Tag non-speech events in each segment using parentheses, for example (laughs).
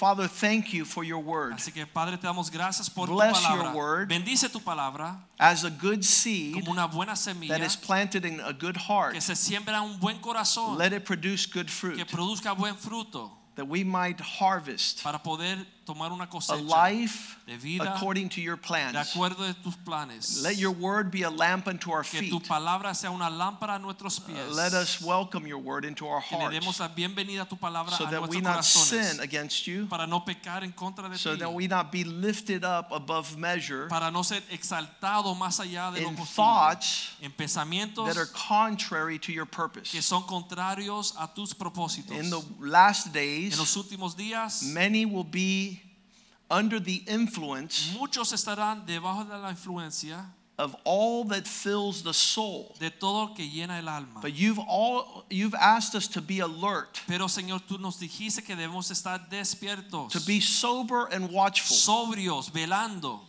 Father, thank you for your word. Así que Padre, te damos gracias por Bless tu palabra. your word. Bendice tu palabra As a good seed como una buena semilla that is planted in a good heart, que se siembra un buen corazón, let it produce good que fruit, produzca buen fruto that we might harvest para poder tomar una a life de vida according to your de plans. acuerdo de tus planes. Let your word be a lamp unto our que tu feet. palabra sea una lámpara a nuestros uh, pies. Let us welcome your word into our que le demos hearts la bienvenida a tu palabra so a that we not sin against you, para no pecar en contra de so ti. that we not be lifted up above measure para no ser exaltado más allá de lo in posible. thoughts en pensamientos that are contrary to your que purpose. son contrarios a tus propósitos. In the last en days, los últimos días, many will be under the influence muchos estarán debajo de la influencia of all that fills the soul. de todo lo que llena el alma. But you've all you've asked us to be alert, Pero Señor, tú nos dijiste que debemos estar despiertos, to be sober and watchful, sobrios, velando,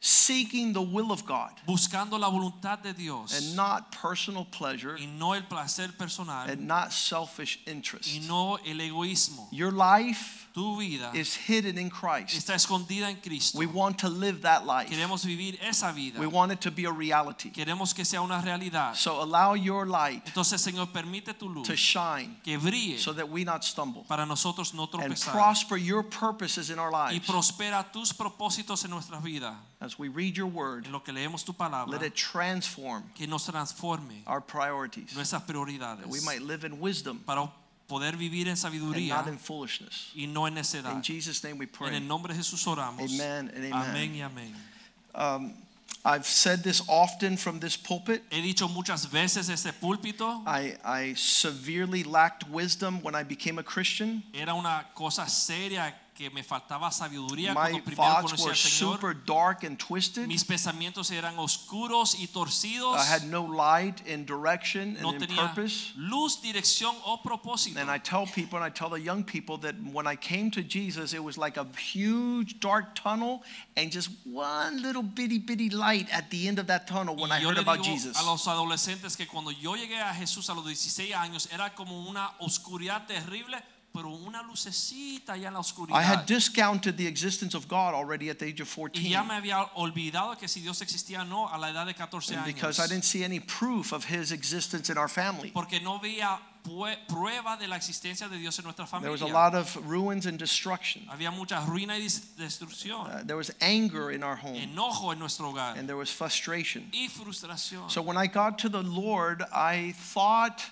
seeking the will of God buscando la voluntad de Dios and not personal pleasure y no el placer personal and not selfish y interest. no el egoísmo. Your life Tu vida is hidden in Christ. está escondida en Cristo. We want to live that life. Queremos vivir esa vida. We want it to be a reality. Queremos que sea una realidad. So allow your light Entonces, Señor, permite tu luz to shine que brille so that we not stumble para nosotros no and prosper your purposes in our lives. y prospera tus propósitos en nuestras vidas. As we read your word, En lo que leemos tu palabra, let it transform que nos transforme our priorities. nuestras prioridades That we might live in wisdom para poder vivir en and sabiduría not in foolishness. y no en necedad. In Jesus' name we En pray. el nombre de Jesús oramos. Amen and Amén amen. y amén. Um, I've said this often from this pulpit. He dicho muchas veces este púlpito I, I severely lacked wisdom when I became a Christian. era una cosa seria que me faltaba sabiduría My cuando primero thoughts conocí were al Señor. super dark and twisted. Mis pensamientos eran oscuros y torcidos. I had no light and direction no and in tenía purpose. luz, dirección o propósito. And I tell people, and I tell the young people that when I came to Jesus, it was like a huge dark tunnel and just one little bitty bitty light at the end of that tunnel when Y I yo heard le about digo Jesus. a los adolescentes que cuando yo llegué a Jesús a los 16 años era como una oscuridad terrible, pero una lucecita allá en la I had discounted the existence of God already at the age of y 14. ya me había olvidado que si Dios existía no a la edad de 14 And años. because I didn't see any proof of his existence in our family. porque no veía prueba de la existencia de Dios en nuestra There was a lot of ruins and destruction. Había mucha ruina y destrucción, Uh, there was anger in our home, enojo en nuestro hogar and there was frustration. y frustración. So when I got to the Lord, I thought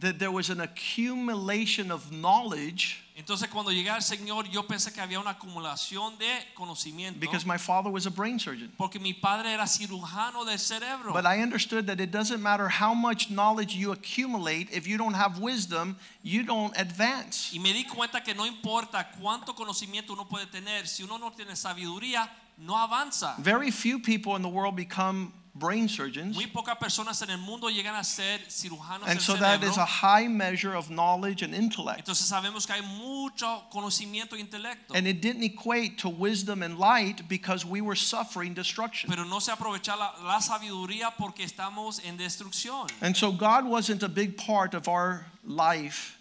that there was an accumulation of knowledge Entonces cuando llegué al Señor yo pensé que había una acumulación de conocimiento because my father was a brain surgeon. porque mi padre era cirujano del cerebro. But I understood that it doesn't matter how much knowledge you accumulate, if you don't have wisdom, you don't advance. y me di cuenta que no importa cuánto conocimiento uno puede tener, si uno no tiene sabiduría, no avanza. Very few people in the world become brain surgeons. Muy pocas personas en el mundo llegan a ser cirujanos And del so that cerebro. is a high measure of knowledge and intellect. Entonces sabemos que hay mucho conocimiento e intelecto. And it didn't equate to wisdom and light because we were suffering destruction. pero no se aprovecha la, la sabiduría porque estamos en destrucción. And so God wasn't a big part of our life.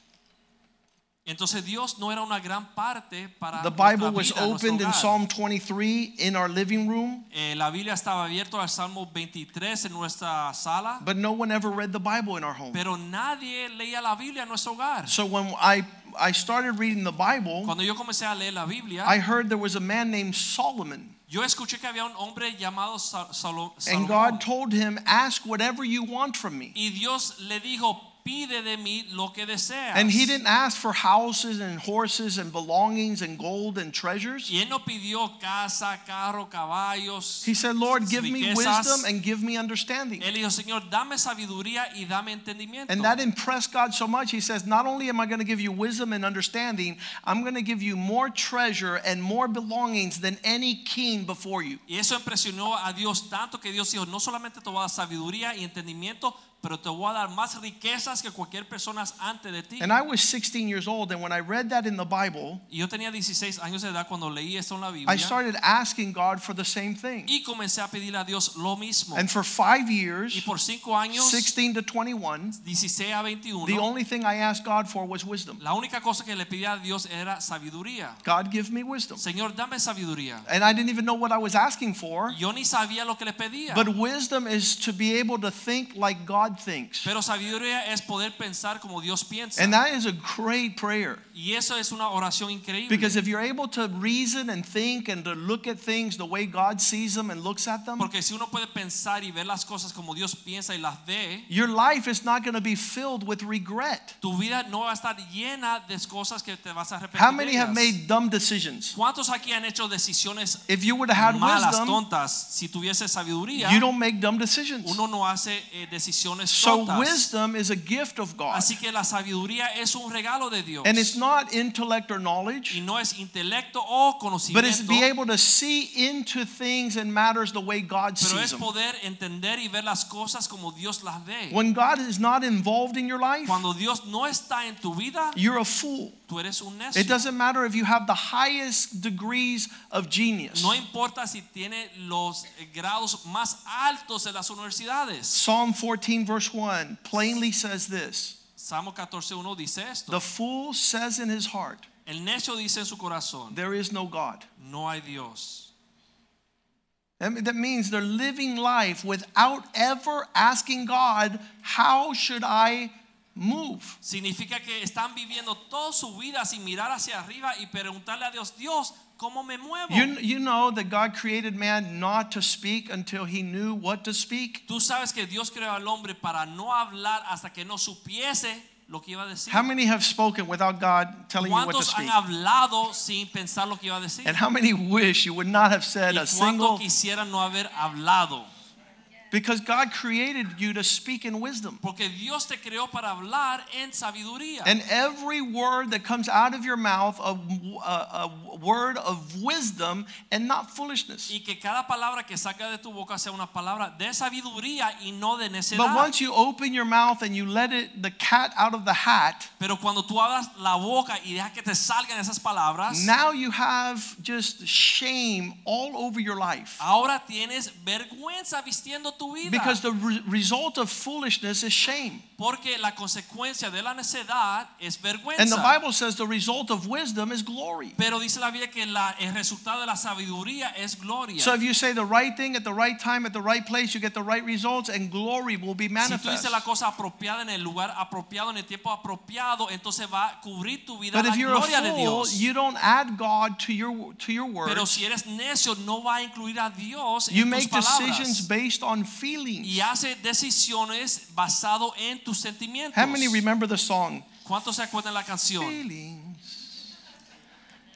Entonces Dios no era una gran parte para The Bible was vida, opened in. Psalm 23 in our living room, Eh, la Biblia estaba abierta al Salmo 23 en nuestra sala, but no one ever read the Bible in our home. pero nadie leía la Biblia en nuestro hogar. So when I I started reading the Bible, Cuando yo comencé a leer la Biblia, I heard there was a man named Solomon. yo escuché que había un hombre llamado Sa- Salo- And God told him, Ask whatever you want from me. y Dios le dijo, pide de mí lo que deseas. And he didn't ask for houses and horses and belongings and gold and treasures. Y él no pidió casa, carro, caballos. He said, Lord, give me wisdom and give me understanding. Él dijo, Señor, dame sabiduría y dame entendimiento. And that impressed God so much. He says, Not only am I going to give you wisdom and understanding, I'm going to give you more treasure and more belongings than any king before you. Y eso impresionó a Dios tanto que Dios dijo, no solamente te voy a dar sabiduría y entendimiento, pero te voy a dar más riquezas que cualquier persona antes de ti. And I was 16 years old, and when I read that in the Bible, Y yo tenía 16 años de edad cuando leí esto en la I started asking God for the same thing. y comencé a pedirle a Dios lo mismo. And for five Y years, por cinco años, 16 to 21, 16 a 21, the only thing I asked God for was wisdom. la única cosa que le pedía a Dios era sabiduría. God, give me wisdom. Señor, dame sabiduría. And I didn't even know what I was asking for. Yo ni sabía lo que le pedía. But wisdom is to be able to think like God thinks. Pero sabiduría es poder pensar como Dios piensa. And that is a great prayer. y eso es una oración increíble. Because if you're able to reason and think and to look at things the way God sees them and looks at them, Porque si uno puede pensar y ver las cosas como Dios piensa y las ve, your life is not going to be filled with regret. tu vida no va a estar llena de cosas que te vas a arrepentir. How many have made dumb decisions? ¿Cuántos aquí han hecho decisiones If you would have had malas, wisdom, tontas? Si tuviese sabiduría, you don't make dumb decisions. uno no hace eh, So wisdom is a gift of God. Así que la sabiduría es un regalo de Dios. And it's not intellect or knowledge. y no es intelecto o conocimiento. but it's be able to see into things and matters the way God pero sees es them. poder entender y ver las cosas como Dios las ve. When God is not involved in your life, Cuando Dios no está en tu vida, you're a fool. tú eres un necio. It doesn't matter if you have the highest degrees of genius. No importa si tiene los grados más altos de las universidades. Psalm 14, verse 1 plainly says this Salmo 14.1 dice esto. The fool says in his heart, El necio dice en su corazón, There is no God. no hay Dios. That means they're living life without ever asking God, How should I move? Significa que están viviendo toda su vida sin mirar hacia arriba y preguntarle a Dios, Dios, ¿cómo me muevo? You, you know that God created man not to speak until he knew what to speak. Tú sabes que Dios creó al hombre para no hablar hasta que no supiese lo que iba a decir. How many have spoken without God telling you what to ¿Cuántos han speak? hablado sin pensar lo que iba a decir? And how many wish you would not have said a single quisieran no haber hablado? Because God created you to speak in wisdom. Porque Dios te creó para hablar en sabiduría. And every word that comes out of your mouth, a, a, a word of wisdom and not foolishness. y que cada palabra que saca de tu boca sea una palabra de sabiduría y no de necedad. But once you open your mouth and you let it, the cat out of the hat, Pero cuando tú abras la boca y dejas que te salgan esas palabras, now you have just shame all over your life. ahora tienes vergüenza vistiendo tu vida. Because the re- result of foolishness is shame. Porque la consecuencia de la necedad es vergüenza. And the Bible says the result of wisdom is glory. Pero dice la Biblia que la- el resultado de la sabiduría es gloria. So if you say the right thing at the right time at the right place, you get the right results and glory will be si tú dices la cosa apropiada en el lugar apropiado, en el tiempo apropiado, entonces va a cubrir tu vida But la if you're a gloria de fool, Dios. you don't add God to your to your words. Pero si eres necio, no va a incluir a Dios You en tus palabras. You make decisions based on feelings. Y hace decisiones basado en tus sentimientos. How many remember the song? ¿Cuántos se acuerdan la canción? Feelings,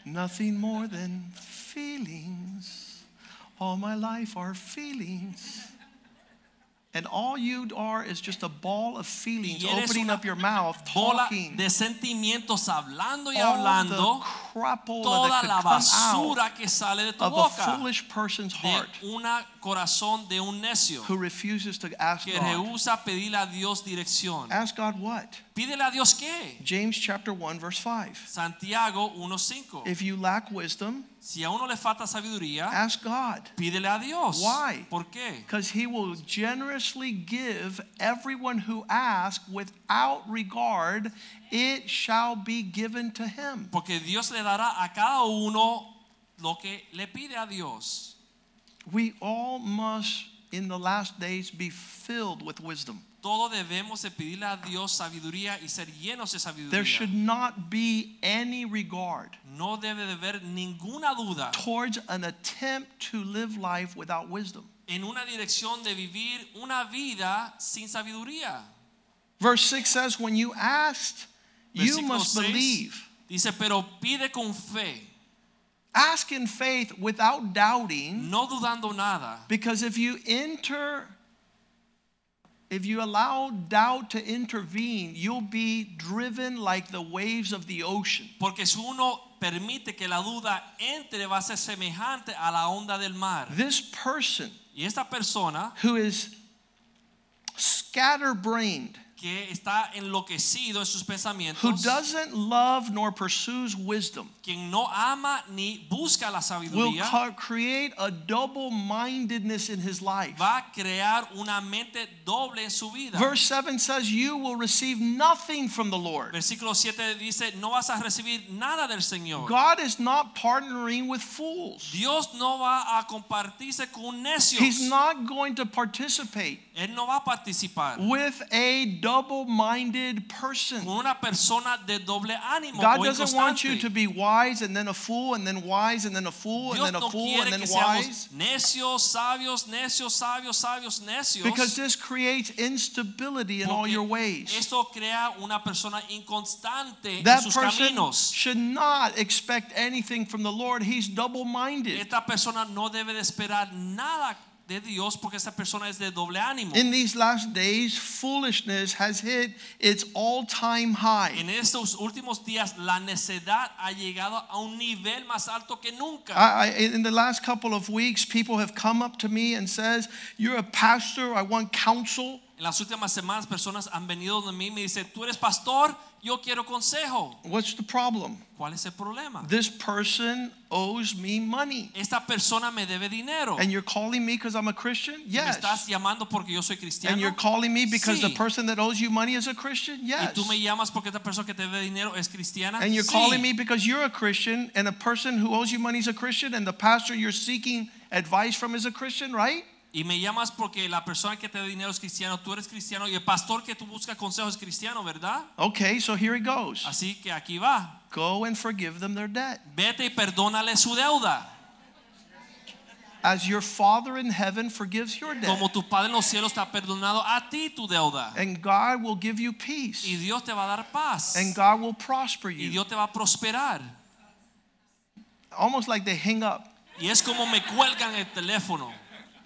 nothing more than feelings. All my life are feelings. And all you are is just a ball of feelings opening up your mouth, talking. de sentimientos hablando y hablando toda la could come out basura que sale de tu of a boca foolish person's de heart un corazón de un necio who refuses to ask que God. rehúsa pedirle a Dios dirección. Ask God what? Pídele a Dios qué? James chapter 1 verse 5. Santiago 1:5. If you lack wisdom, Si a uno le falta sabiduría, ask God. pídele a Dios. Why? ¿Por qué? Because he will generously give everyone who asks without regard, it shall be given to him. Porque Dios le dará a cada uno lo que le pide a Dios. We all must, in the last days, be filled with wisdom. Todo debemos de pedirle a Dios sabiduría y ser llenos de There should not be any regard No debe de haber ninguna duda towards an attempt to live life without wisdom. en una dirección de vivir una vida sin sabiduría. Verse 6 says, When you asked, you must believe. Dice, pero pide con fe, Ask in faith without doubting, no dudando nada. because if you enter, if you allow doubt to intervene, you'll be driven like the waves of the ocean. Porque si uno permite que la duda entre, va a ser semejante a la onda del mar. This person Y esta persona who is scatterbrained, que está enloquecido en sus who pensamientos, doesn't love nor pursues wisdom, quien no ama ni busca la will sabiduría, co- create a double mindedness in his life. va a crear una mente doble en su vida. Verse 7 says, You will receive nothing from the Lord. Versículo 7 dice, no vas a recibir nada del Señor. God is not partnering with fools. Dios no va a compartirse con necios. He's not going to participate Él no va a participar with a double minded person. con una persona de doble ánimo God doesn't want you to be wise and then a fool and then wise and then a fool and then a fool and then wise necios, sabios, necios, sabios, sabios, necios. because this creates instability in all your ways. Esto crea una persona inconstante en That sus person caminos. should not expect anything from the Lord. He's double minded. Esta persona no debe de esperar nada de Dios porque esta persona es de doble ánimo. In these last days, foolishness has hit its all time high. En estos últimos días la necedad ha llegado a un nivel más alto que nunca. I, I, in the last couple of weeks, people have come up to me and says, "You're a pastor. I want counsel." En las últimas semanas personas han venido de mí y me dicen, tú eres pastor, yo quiero consejo. What's the problem? ¿Cuál es el problema? This person owes me money, Esta persona me debe dinero. and you're calling me because I'm a Christian. ¿Me estás Yes. llamando porque yo soy cristiano? And you're calling me because the person that owes you money is a Christian. ¿Y Yes. tú me llamas porque esta persona que te debe dinero es cristiana? And you're Sí. calling me because you're a Christian, and a person who owes you money is a Christian, and the pastor you're seeking advice from is a Christian, right? Y me llamas porque la persona que te debe dinero es cristiano, tú eres cristiano y el pastor que tú buscas consejo es cristiano, ¿verdad? Okay, so here it goes. Así que aquí va. Go and forgive them their debt. Vete y perdónale su deuda. As your Father in heaven forgives your debt. Como tu Padre en los cielos te ha perdonado a ti tu deuda. And God will give you Y peace. Dios te va a dar paz. And God will prosper Y you. Dios te va a prosperar. Almost like they hang up. Y es como me cuelgan el teléfono.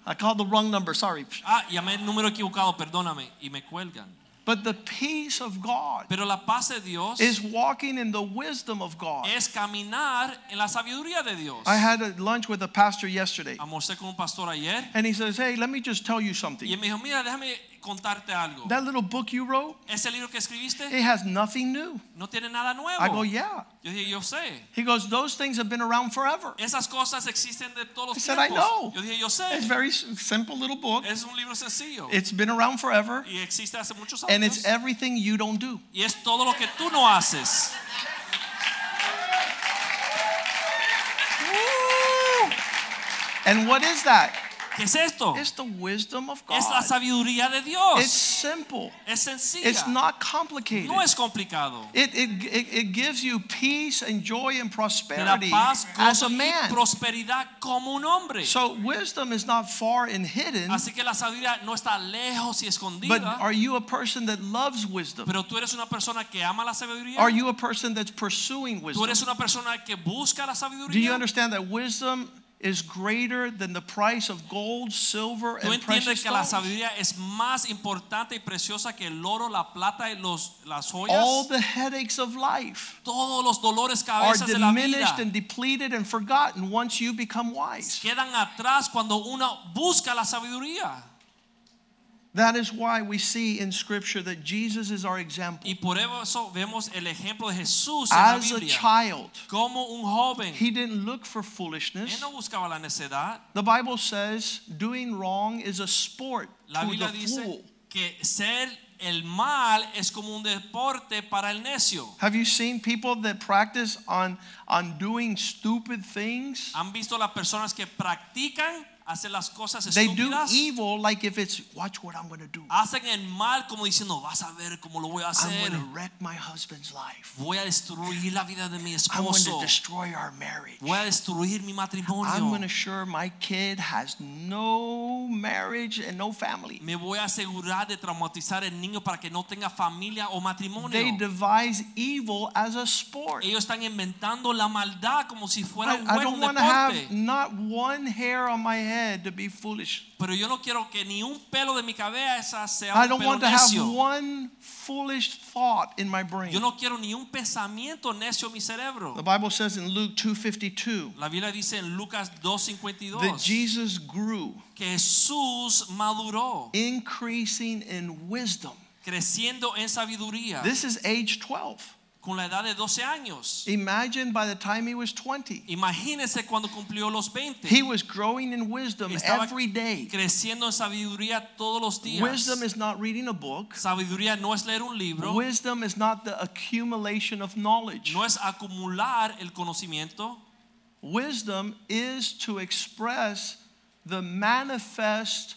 I called the wrong number, sorry. Ah, llamé el número equivocado, perdóname. Y me cuelgan. But the peace of God Pero la paz de Dios is walking in the wisdom of God. es caminar en la sabiduría de Dios. I had a lunch with a pastor yesterday, Almorcé con un pastor ayer and he says, Hey, let me just tell you y something. él me dijo, mira, déjame contarte algo. That little book you wrote, Ese libro que escribiste it has nothing new. no tiene nada nuevo. I go, Yeah. Yo dije, yo sé. He goes, Those things have been around forever. Esas cosas existen de todos I los said, I know. Yo dije, yo sé. It's very simple little book. Es un libro sencillo. It's been around forever, y existe hace muchos and it's everything you don't do. y es todo lo que tú no haces. And what is that? ¿Qué es esto? It's the wisdom of Es la God. sabiduría de Dios. It's simple. Es sencilla. It's not complicated. no es complicado. It, it, it, gives you peace and joy and prosperity paz, as a man. prosperidad como un hombre. So wisdom is not far and hidden, Así que la sabiduría no está lejos y escondida. but are you a person that loves wisdom? pero tú eres una persona que ama la sabiduría. Are you a person that's pursuing wisdom? tú eres una persona que busca la sabiduría. Do you understand that wisdom is greater than the price of gold, silver, Tú and precious entiendes que la stones? sabiduría es más importante y preciosa que el oro, la plata y los, las joyas. All the headaches of life Todos los dolores are cabezas de la vida diminished and depleted and forgotten once you become wise. quedan atrás cuando uno busca la sabiduría. That is why we see in Scripture that Jesus is our example. Y por eso vemos el ejemplo de Jesús en la As a child, Como un joven. he didn't look for foolishness. Él no buscaba la necedad. The Bible says doing wrong is a sport La to the Biblia dice fool. que ser el mal es como un deporte para el necio. Have you seen people that practice on, on doing stupid things? ¿Han visto las personas que practican hacen las cosas They do estúpidas, evil like if it's, watch what I'm going to do. hacen el mal como diciendo, vas a ver cómo lo voy a I'm hacer. going to wreck my husband's life. Voy a destruir la vida de mi I'm going to esposo. destroy our marriage. Voy a destruir mi I'm going to ensure my kid has no marriage and no family. Me voy a asegurar de traumatizar el niño para que no tenga familia o matrimonio. They devise evil as a sport. Ellos están inventando la maldad como si fuera I, un I juego, don't un want to have deporte. not one hair on my head to be foolish. Pero yo no quiero que ni un pelo de mi cabeza sea I don't want to have one foolish thought in my brain. Yo no quiero ni un pensamiento necio en mi cerebro. The Bible says in Luke 2:52 La Biblia dice en Lucas that 2:52 Jesus grew, que Jesús maduró, increasing in wisdom. creciendo en sabiduría This is age 12. Con la edad de 12 años. Imagine by the time he was 20, Imagínese cuando cumplió los 20. he was growing in wisdom Estaba every day. creciendo en sabiduría todos los días. Wisdom is not reading a book. Sabiduría no es leer un libro, Wisdom is not the accumulation of knowledge. no es acumular el conocimiento. Wisdom is to express the manifest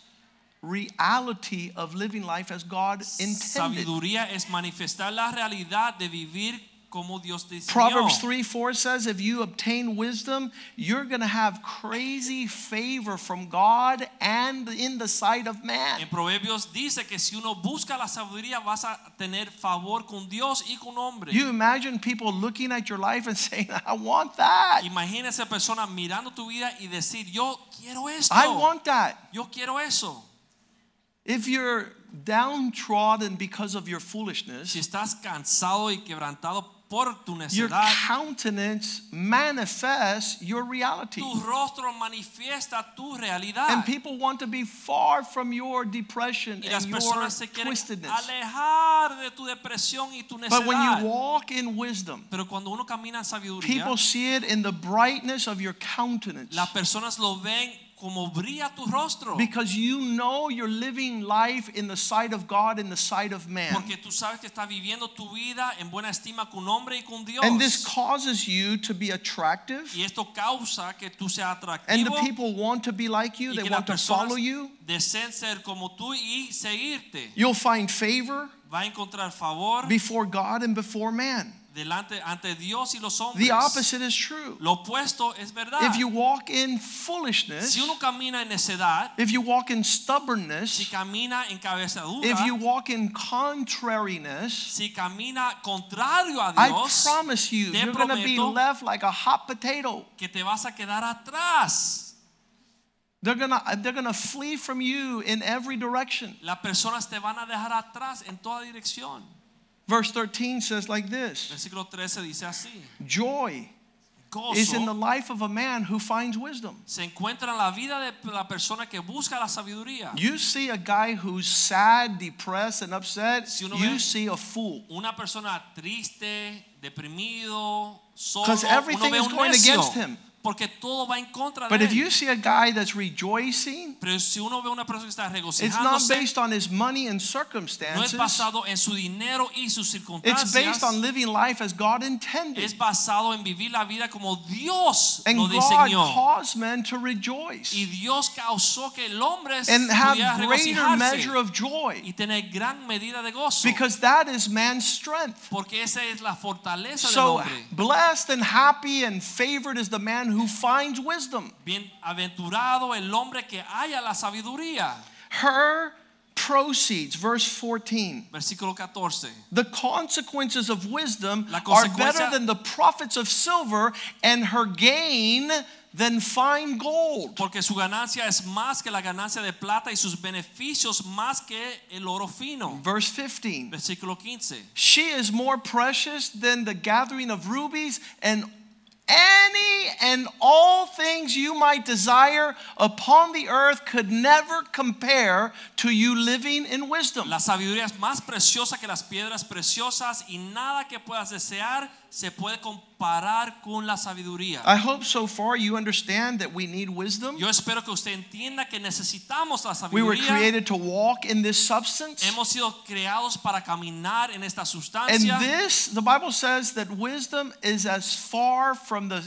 reality of living life as God intended. Sabiduría es manifestar la realidad de vivir como Dios diseñó. Proverbs 3 4 says, if you obtain wisdom, you're going to have crazy favor from God and in the sight of man. En Proverbios dice que si uno busca la sabiduría vas a tener favor con Dios y con hombre. You imagine people looking at your life and (laughs) saying, I want that. Imagínese persona mirando tu vida y decir, yo quiero esto. I want that. Yo quiero eso. If you're downtrodden because of your foolishness, Si estás cansado y quebrantado por tu your countenance manifests your reality. tu rostro manifiesta tu realidad. And people want to be far from your depression y las and your personas se quieren twistedness. alejar de tu depresión y tu But when you walk in wisdom, Pero cuando uno camina en sabiduría, people see it in the brightness of your countenance. las personas lo ven como brilla tu rostro. Because you know you're living life in the sight of God, in the sight of man. Porque tú sabes que estás viviendo tu vida en buena estima con hombre y con Dios. And this causes you to be attractive. y esto causa que tú seas And the people want to be like you, they want to follow you. deseen ser como tú y seguirte. You'll find favor Va a encontrar favor before God and before man. Delante ante Dios y los hombres. The opposite is true. Lo opuesto es verdad. If you walk in foolishness, si uno camina en necedad, if you walk in si stubbornness, camina en cabezadura, if you walk in contrariness, si camina contrario a I Dios, promise you, te you're going to be left like a hot potato. que te vas a quedar atrás. They're going to they're going to flee from you in every direction. Las personas te van a dejar atrás en toda dirección. Verse 13 says like this Versículo 13 dice así: Joy is in the Gozo life of a man who finds wisdom. se encuentra en la vida de la persona que busca la sabiduría. You see a guy who's sad, depressed, and upset, Si uno you ve- see a fool. Una persona triste, deprimido, solo, 'Cause everything uno ve is un going necio, against him. Porque todo va en contra But de if él. you see a guy that's rejoicing, Pero si uno ve una persona que está it's not regocijándose, based on his money and no es circumstances. basado en su dinero y sus It's circunstancias. based on living life as God intended. es basado en vivir la vida como Dios And lo God diseñó. caused men to rejoice Y Dios causó que el hombre and pudiera have greater regocijarse measure of joy y tener gran medida de gozo. because that is man's strength. porque esa es la fortaleza del So hombre. blessed and happy and favored is the man who finds wisdom. Bienaventurado el hombre que haya la sabiduría. Her proceeds, verse 14. Versículo 14. The consequences of wisdom are better than the profits of silver, and her gain than fine gold. Porque su ganancia es más que la ganancia de plata y sus beneficios más que el oro fino. Verse 15. Versículo 15. She is more precious than the gathering of rubies, and and all things you might desire upon the earth could never compare to you living in wisdom. La sabiduría es más preciosa que las piedras preciosas y nada que puedas desear se puede comparar con la sabiduría. I hope so far you understand that we need wisdom. Yo espero que usted entienda que necesitamos la sabiduría. We were created to walk in this substance. Hemos sido creados para caminar en esta sustancia. And this, the Bible says that wisdom is as far from the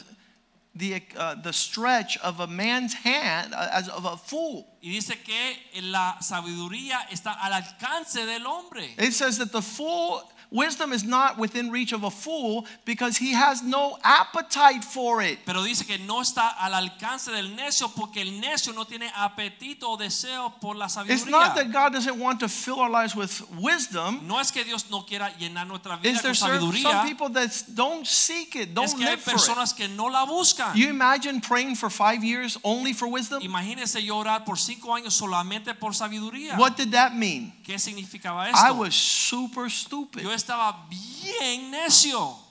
the, uh, the stretch of a man's hand uh, as of a fool. Y dice que la sabiduría está al alcance del hombre. It says that the fool, wisdom is not within reach of a fool because he has no appetite for it. Pero dice que no está al alcance del necio porque el necio no tiene apetito o deseo por la sabiduría. It's not that. God doesn't want to fill our lives with wisdom. No es que Dios no quiera llenar nuestra vida con certain- some people that don't seek it, don't Es que hay live for it? personas que no la buscan. You imagine praying for five years only for wisdom? Imagínense yo orar por cinco años solamente por sabiduría. What did that mean? ¿Qué significaba esto? I was super stupid. Yo estaba bien necio.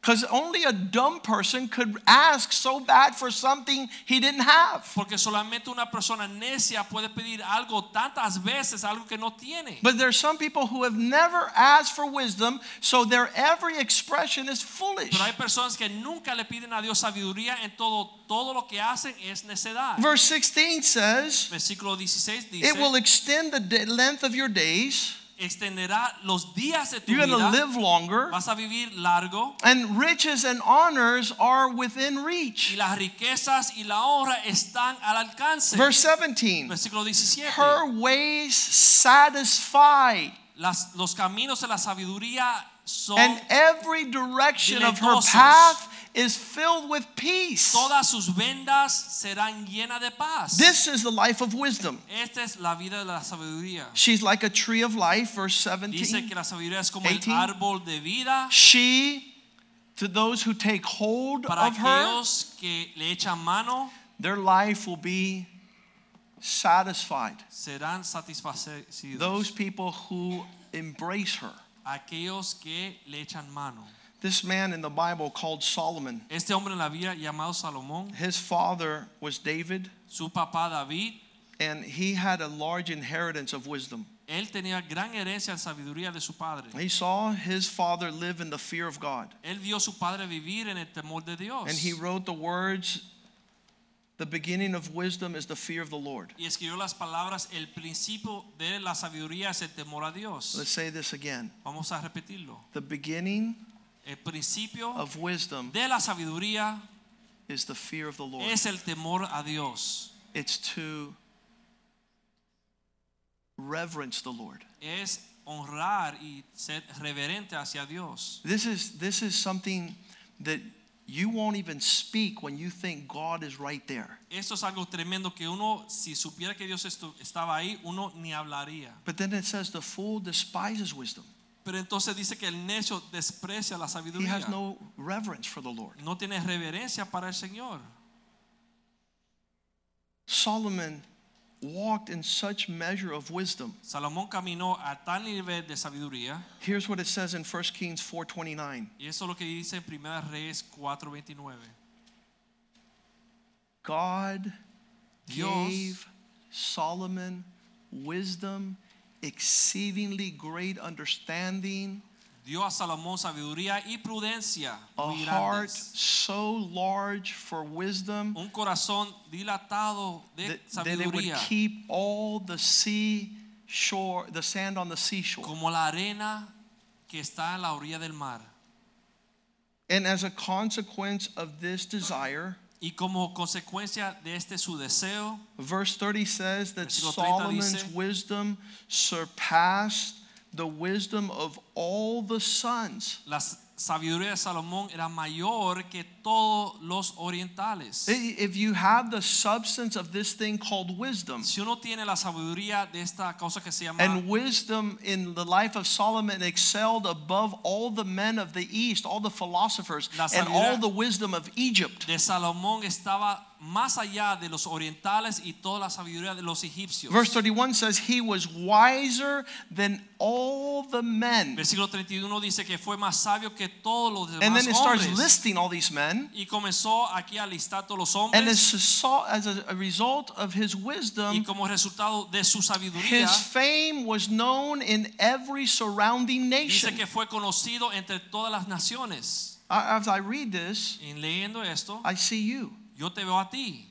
Because only a dumb person could ask so bad for something he didn't have. Porque solamente una persona necia puede pedir algo tantas veces, algo que no tiene. But there's some people who have never asked for wisdom, so their every expression is foolish. Pero hay personas que nunca le piden a Dios sabiduría en todo, todo lo que hacen es necedad. Verse 16 says, Versículo 16 It will extend the length of your days. Extenderá los días de tu You're going to live longer. vas a vivir largo And riches and honors are within y reach. las riquezas y la honra están al alcance. Verse 17 Versículo 17. Her ways satisfy, Las, los caminos de la sabiduría son and every direction of her path is filled with peace. todas sus vendas serán llenas de paz. This is the life of wisdom. Esta es la vida de la sabiduría. She's like a tree of life, verse Dice 17. que la sabiduría es como 18. el árbol de vida She, to those who take hold para of her, que le echan mano their life will be satisfied. serán satisfacidos. Those people who embrace her. Aquellos que le echan mano. This man in the Bible called Solomon, Este hombre en la vida llamado Salomón, his father was David, su papá David, and he had a large inheritance of wisdom. él tenía gran herencia en sabiduría de su padre. He saw his father live in the fear of God, Él vio su padre vivir en el temor de Dios. and he wrote the words, The beginning of wisdom is the fear of the Lord. y escribió las palabras, el principio de la sabiduría es el temor a Dios. Let's say this again. Vamos a repetirlo. The beginning El principio of wisdom de la sabiduría is the fear of the Lord. es el temor a Dios. It's to reverence the Lord. Es honrar y ser reverente hacia Dios. This is this is something that you won't even speak when you think God is right there. Esto es algo tremendo que uno, si supiera que Dios estaba ahí, uno ni hablaría. But then it says the fool despises wisdom. Pero entonces dice que el necio desprecia la He sabiduría. has no reverence for the Lord. No tiene reverencia para el Señor. Solomon walked in such measure of wisdom. Salomón caminó a tal nivel de sabiduría. Here's what it says in 1 Kings 4:29. Y eso es lo que dice en 1 Reyes 4:29. God Dios gave Solomon wisdom, exceedingly great understanding, dio a Salomón sabiduría y prudencia a heart so large for wisdom Un corazón dilatado de that, that it would keep all the sea shore, the sand on the seashore. como la arena que está en la orilla del mar. And as a consequence of this desire, Y como consecuencia de este su deseo, verse 30 says that 30 Solomon's dice, wisdom surpassed the wisdom of all the sons. la sabiduría de Salomón era mayor que todos los orientales. If you have the substance of this thing called wisdom, Si uno tiene la sabiduría de esta cosa que se llama and wisdom in the life of Solomon excelled above all the men of the East, all the philosophers, and all the wisdom of Egypt. de Salomón estaba más allá de los orientales y toda la sabiduría de los egipcios. Verse 31 says, He was wiser than all the men. Versículo 31 dice que fue más sabio que todos los demás And then it starts hombres. listing all these men. y comenzó aquí a listar todos los And hombres as a, as a- result of his y wisdom, como resultado de su sabiduría his fame was known in every surrounding nation. dice que fue conocido entre todas las naciones. As I read this, En leyendo esto, I see you. Yo te veo a ti.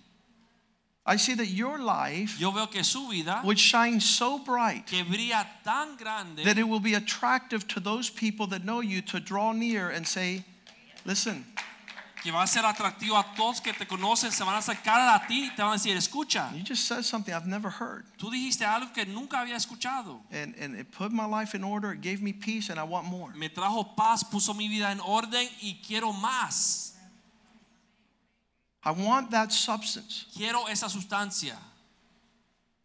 I see that your life Yo veo que su vida would shine so bright que brilla tan grande that it will be attractive to those people that know you to draw near and say, Listen, que va a ser atractivo a todos que te conocen, se van a acercar a ti y te van a decir, escucha, You just said something I've never heard. tú dijiste algo que nunca había escuchado. And, and it put my life in order. It gave me peace, and I want more. Me trajo paz, puso mi vida en orden y quiero más. I want that substance Quiero esa sustancia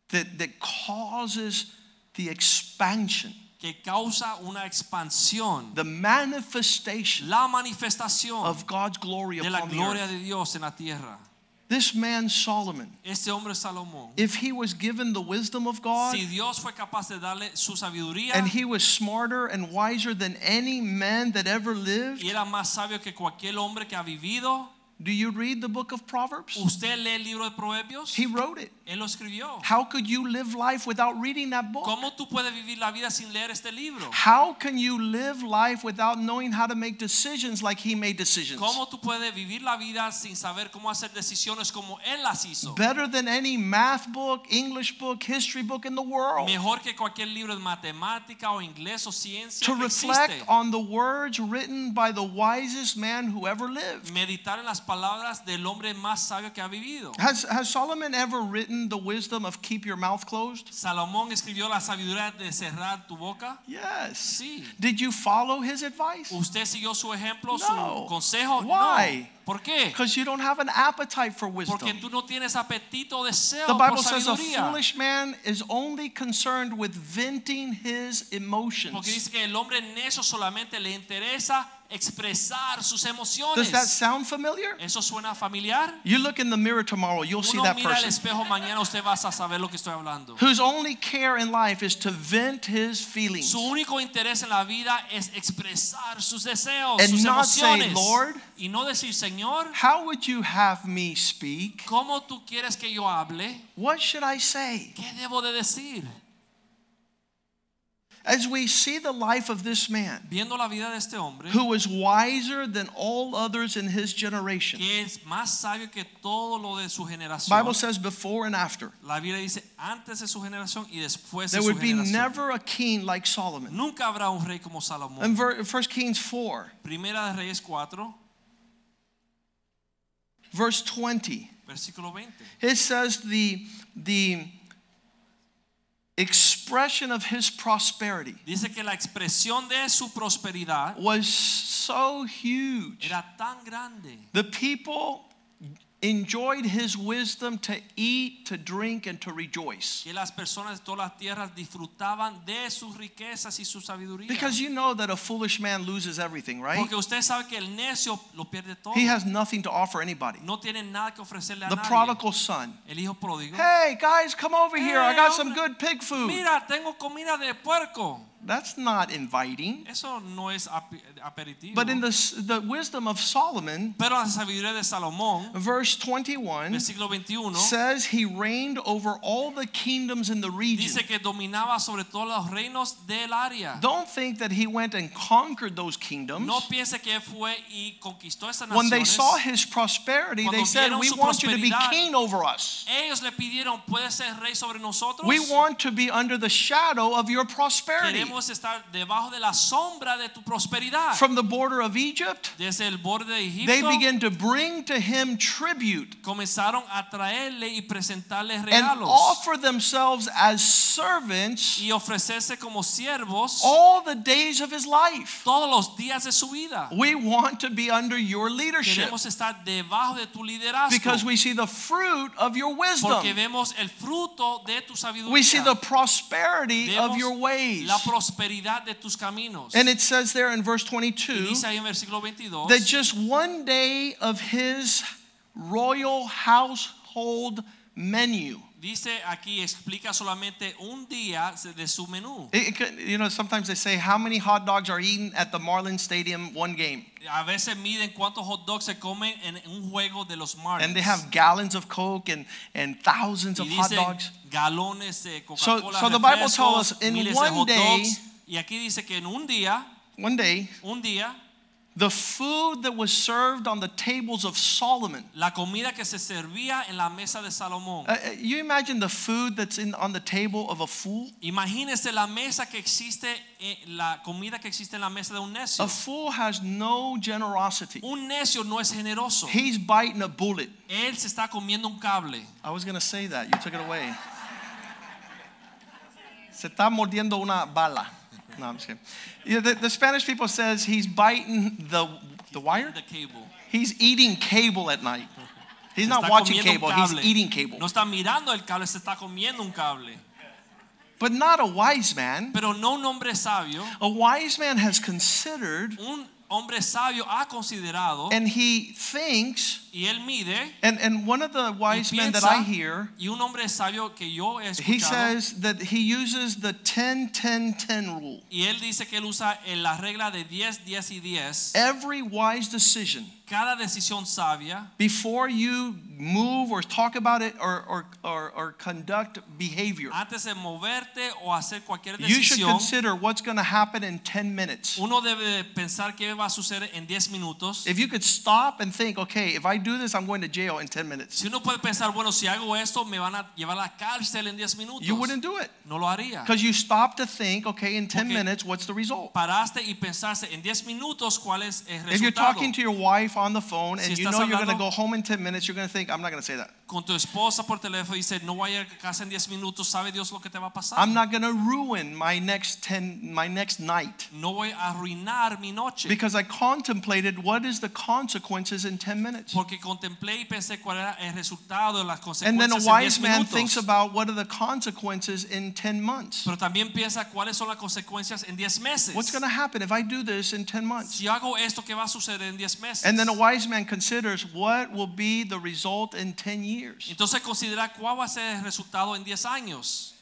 that, that causes the expansion, que causa una expansión, the manifestation la manifestación of God's glory de la upon the gloria earth. de Dios en la tierra. This man, Solomon, Este hombre Salomón, if he was given the wisdom of God, si Dios fue capaz de darle su sabiduría and he was smarter and wiser than any man that ever lived, y era más sabio que cualquier hombre que ha vivido, do you read the book of Proverbs? usted lee el libro de Proverbios, He wrote it. él lo escribió. How could you live life without reading that book? ¿Cómo tú puedes vivir la vida sin leer este libro? How can you live life without knowing how to make decisions like he made decisions? ¿Cómo tú puedes vivir la vida sin saber cómo hacer decisiones como él las hizo? Better than any math book, English book, history book in the world. Mejor que cualquier libro de matemática o inglés o ciencia To reflect on the words written by the wisest man who ever lived. Meditar en las palabras del hombre más sabio que ha vivido. Has, has Solomon ever written the wisdom of keep your mouth closed? Salomón escribió la sabiduría de cerrar tu boca. Yes. Sí. Did you follow his advice? ¿Usted siguió su ejemplo, No. su consejo? Why? No. ¿Por qué? Because you don't have an appetite for wisdom. Porque tú no tienes apetito deseo The por Bible says a sabiduría. foolish man is only concerned with venting his emotions. Porque dice que el hombre necio solamente le interesa expresar sus emociones. Does that sound familiar? ¿Eso suena familiar? You look in the mirror tomorrow, you'll see that mira al person espejo mañana, usted va a saber lo que estoy hablando. whose only care in life is to vent his feelings Su único interés en la vida es expresar sus deseos, And sus not say, emociones. "Lord." y no decir, Señor, How would you have me speak? ¿cómo tú quieres que yo hable? What should I say? ¿Qué debo de decir? As we see the life of this man Viendo la vida de este hombre, who was wiser than all others in his generation. que es más sabio que todo lo de su generación. Bible says before and after. La Biblia dice antes de su generación y después de There su would be never a king like Solomon. Nunca habrá un rey como Salomón. In 1 Kings 4, Primera de Reyes 4, verse 20. versículo 20. It says the the expression of his prosperity Dice que la expresión de su prosperidad was so huge. era tan grande The people enjoyed his wisdom to eat, to drink, and to rejoice. que las personas de todas las tierras disfrutaban de sus riquezas y su sabiduría. Because you know that a foolish man loses everything, right? Porque usted sabe que el necio lo pierde todo. He has nothing to offer anybody. no tiene nada que ofrecerle a The nadie. prodigal son. el hijo pródigo. Hey guys, come over here. I Hey, got some good pig food. Mira, tengo comida de puerco. That's not inviting. Eso no es aperitivo. But in the, the wisdom of Solomon, Pero la sabiduría de Salomón, verse 21 versículo 21, says he reigned over all the kingdoms in the region. dice que dominaba sobre todos los reinos del área. Don't think that he went and conquered those kingdoms. No piense que fue y conquistó esas When they saw his prosperity, they said, We want you to be king over us. Ellos le pidieron, ¿puede ser rey sobre nosotros? We want to be under the shadow of your prosperity. Queremos estar debajo de la sombra de tu prosperidad. From the border of Egypt, Desde el borde de Egipto they began to bring to him tribute comenzaron a traerle y presentarle and offer themselves as servants y ofrecerse como siervos all the days of his life. todos los días de su vida. We want to be under your leadership Queremos estar debajo de tu liderazgo because we see the fruit of your porque wisdom. vemos el fruto de tu sabiduría. We see the prosperity of your ways. la prosperidad de tus caminos. And it says there in verse y 22 dice ahí en versículo 22 that just one day of his royal household menu. Dice aquí, explica solamente un día de su menú. It- it you know, sometimes they say how many hot dogs are eaten at the Marlin Stadium one game, A veces miden cuántos hot dogs se comen en un juego de los Marlins. and they have gallons of Coke and, and thousands of hot dogs. galones de So- Coca-Cola, so the Bible tells us in one day- y aquí dice que en un día, One day, un día, the food that was served on the tables of Solomon. La comida que se servía en la mesa de Salomón. Uh, uh, you imagine the food that's in on the table of a fool? Imagínese la mesa que existe, eh, la comida que existe en la mesa de un necio. A fool has no generosity. Un necio no es generoso. He's biting a bullet. Él se está comiendo un cable. I was going to say that. You took it away. Se está mordiendo una bala. No, I'm just kidding. Yeah, the, the Spanish people says he's biting the, the wire. The cable. He's eating cable at night. (laughs) He's not watching cable, he's eating cable. No está mirando el cable, se está comiendo un cable. But not a wise man. Pero no un hombre sabio. A wise man has considered Un hombre sabio ha considerado and he thinks, y él mide and, and one of the wise men that I hear, y un hombre sabio que yo he he says that he uses the 10 10 10 rule. y él dice que él usa en la regla de 10, 10 y 10. Every wise decision Cada decisión sabia before you move or talk about it or, or, or, or conduct behavior, antes de moverte o hacer cualquier you should consider what's going to happen in 10 minutes. uno debe pensar qué va a suceder en 10 minutos. If you could stop and think, okay, if I do this, I'm going to jail in 10 minutes, Si uno puede pensar, bueno, si hago esto, me van a llevar a la cárcel en 10 minutos. you wouldn't do it. No lo haría. Because you stop to think, okay, in 10 Porque- minutes, what's the result? Paraste y pensaste en 10 minutos cuál es el If you're talking to your wife on the phone and Si you know you're going to go home in 10 minutes, you're going to think, I'm not going to say that. Con tu esposa por teléfono y dice, no voy a ir a casa en 10 minutos, ¿sabe Dios lo que te va a pasar? I'm not going to ruin my next 10 my next night no voy a arruinar mi noche. because I contemplated what is the consequences in 10 minutes. porque contemplé y pensé cuál era el resultado de las And then a consecuencias en wise 10 man minutos. thinks about what are the consequences in 10 months. Pero también piensa cuáles son las consecuencias en 10 meses. What's going to happen if I do this in 10 months? Si hago esto, ¿qué va a suceder en 10 meses? And then a wise man considers what will be the result in 10 years. Entonces considera cuál va a ser el resultado en 10 años.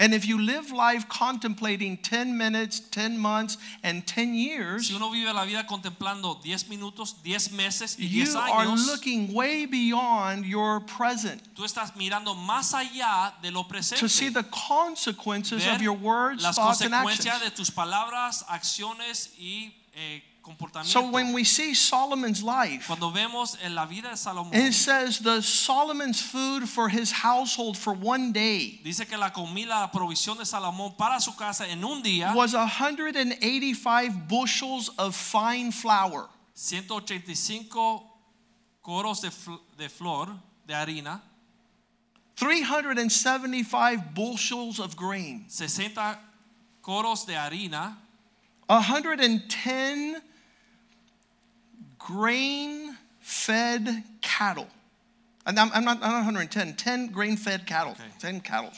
And if you live life contemplating 10 minutes, 10 months, and 10 years, Si uno vive la vida contemplando 10 minutos, 10 meses y you are looking way beyond your present tú estás mirando más allá de lo presente. to see the consequences of your words, las thoughts, and consecuencias actions. de tus palabras, acciones y eh, comportamiento. So when we see Solomon's life, Cuando vemos en la vida de Salomón, it says the Solomon's food for his household for one day dice que la comida, la provisión de Salomón para su casa en un día, was 185 bushels of fine flour, 185 coros de, fl- de flor, de harina, 375 bushels of grain, 60 coros de harina, 110 grain fed cattle. And I'm, I'm not, I'm not 110, 10 grain fed cattle, Okay. 10 cattle.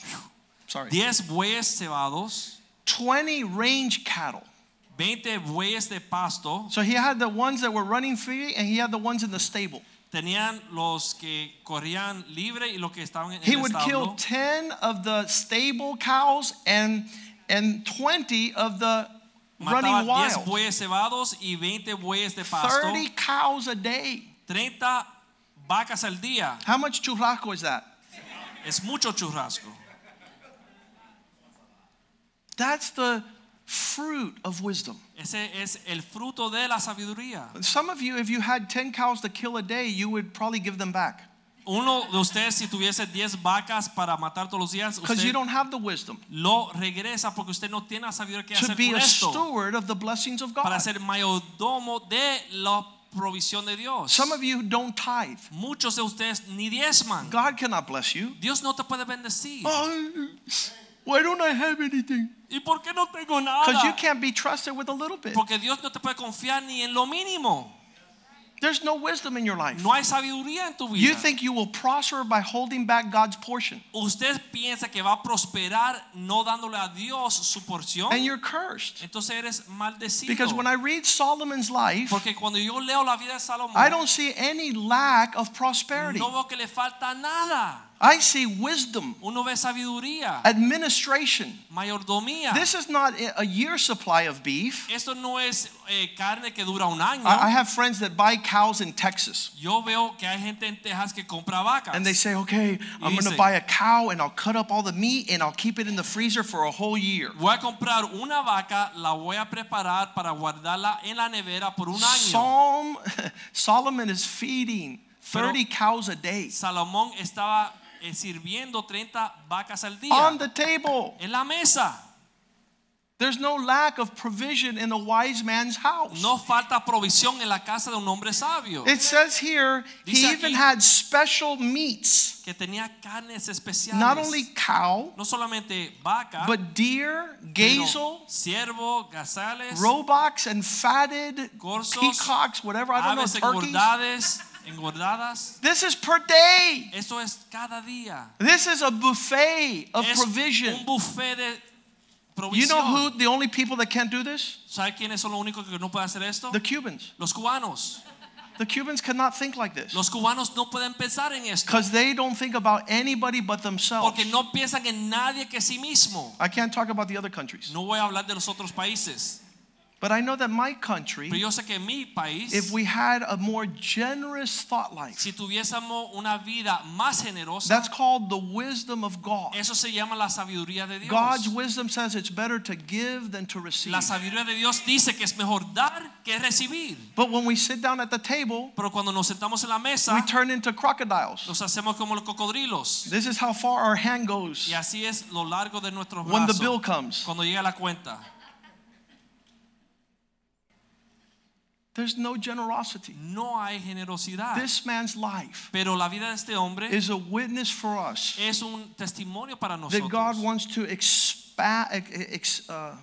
Sorry. 10 bueyes cebados, 20 range cattle. 20 bueyes de pasto, So he had the ones that were running free and he had the ones in the stable. tenían los que corrían libre y los que estaban en He el would kill 10 of the stable cows and, and 20 of the running Mataba 10 wild. bueyes cebados y 20 bueyes de pasto, 30 cows a day. 30 vacas al día. How much churrasco is that? Es mucho churrasco. That's the fruit of wisdom. Ese es el fruto de la sabiduría. Some of you, if you had 10 cows to kill a day, you would probably give them back Uno de ustedes, si tuviese 10 vacas para matar todos los días, because you usted don't have the wisdom lo regresa porque usted no tiene la sabiduría que to hacer be con a esto steward of the blessings of para God. ser mayordomo de la provisión de Dios. Some of you don't tithe. Muchos de ustedes ni diezman. God cannot bless you. Dios no te puede bendecir. Oh, why don't I have anything? ¿Y por qué no tengo Because you nada? can't be trusted with a little bit. Porque Dios no te puede confiar ni en lo mínimo. There's no wisdom in your life. No hay sabiduría en tu vida. You think you will prosper by holding back God's portion, Usted piensa que va a prosperar no dándole a Dios su porción. and you're cursed. Entonces eres maldecido. Because when I read Solomon's life, Porque cuando yo leo la vida de Salomón, I don't see any lack of prosperity. no veo que le falta nada. I see wisdom, Uno ve sabiduría, administration. mayordomía. This is not a year supply of beef. Esto no es eh, carne que dura un año. I I have friends that buy cows in Texas. Yo veo que hay gente en Texas que compra vacas. And they say, okay, I'm going to buy a cow and I'll cut up all the meat and I'll keep it in the freezer for a whole year. Voy a comprar una vaca, la voy a preparar para guardarla en la nevera por un año. Psalm, (laughs) Solomon is feeding Pero- 30 cows a day Salomón estaba Eh, sirviendo 30 vacas al día on the table. en la mesa. There's no lack of provision in a wise man's house. No falta provisión en la casa de un hombre sabio It says here he even had special meats, que tenía carnes especiales. not only cow, no solamente vaca, but deer, gazelle, ciervo, gazales, roebucks, and fatted Corzos, peacocks, whatever, I don't know, turkeys. Engordadas. This is per day. Eso es cada día. This is a buffet of es un provision. buffet de You know who the only people that can't do this? ¿Sabe quiénes son los únicos que no pueden hacer esto? The Cubans. Los cubanos. The Cubans cannot think like this Los cubanos no pueden pensar en esto because they don't think about anybody but themselves. porque no piensan en nadie que sí mismo. I can't talk about the other countries, No voy a hablar de los otros países, but I know that my pero country, yo sé que mi país, if we had a more generous thought life, si tuviésemos una vida más generosa, that's called the wisdom of God. eso se llama la sabiduría de Dios. God's wisdom says it's better to give than to receive. La sabiduría de Dios dice que es mejor dar que recibir. But when we sit down at the table, Pero cuando nos sentamos en la mesa, we turn into crocodiles. nos hacemos como los cocodrilos. This is how far our hand goes Y así es lo largo de nuestros when the bill comes. cuando llega la cuenta. There's no generosity. No hay generosidad. This man's life Pero la vida de este hombre is a witness for us es un testimonio para nosotros that God wants to expand, ex, uh,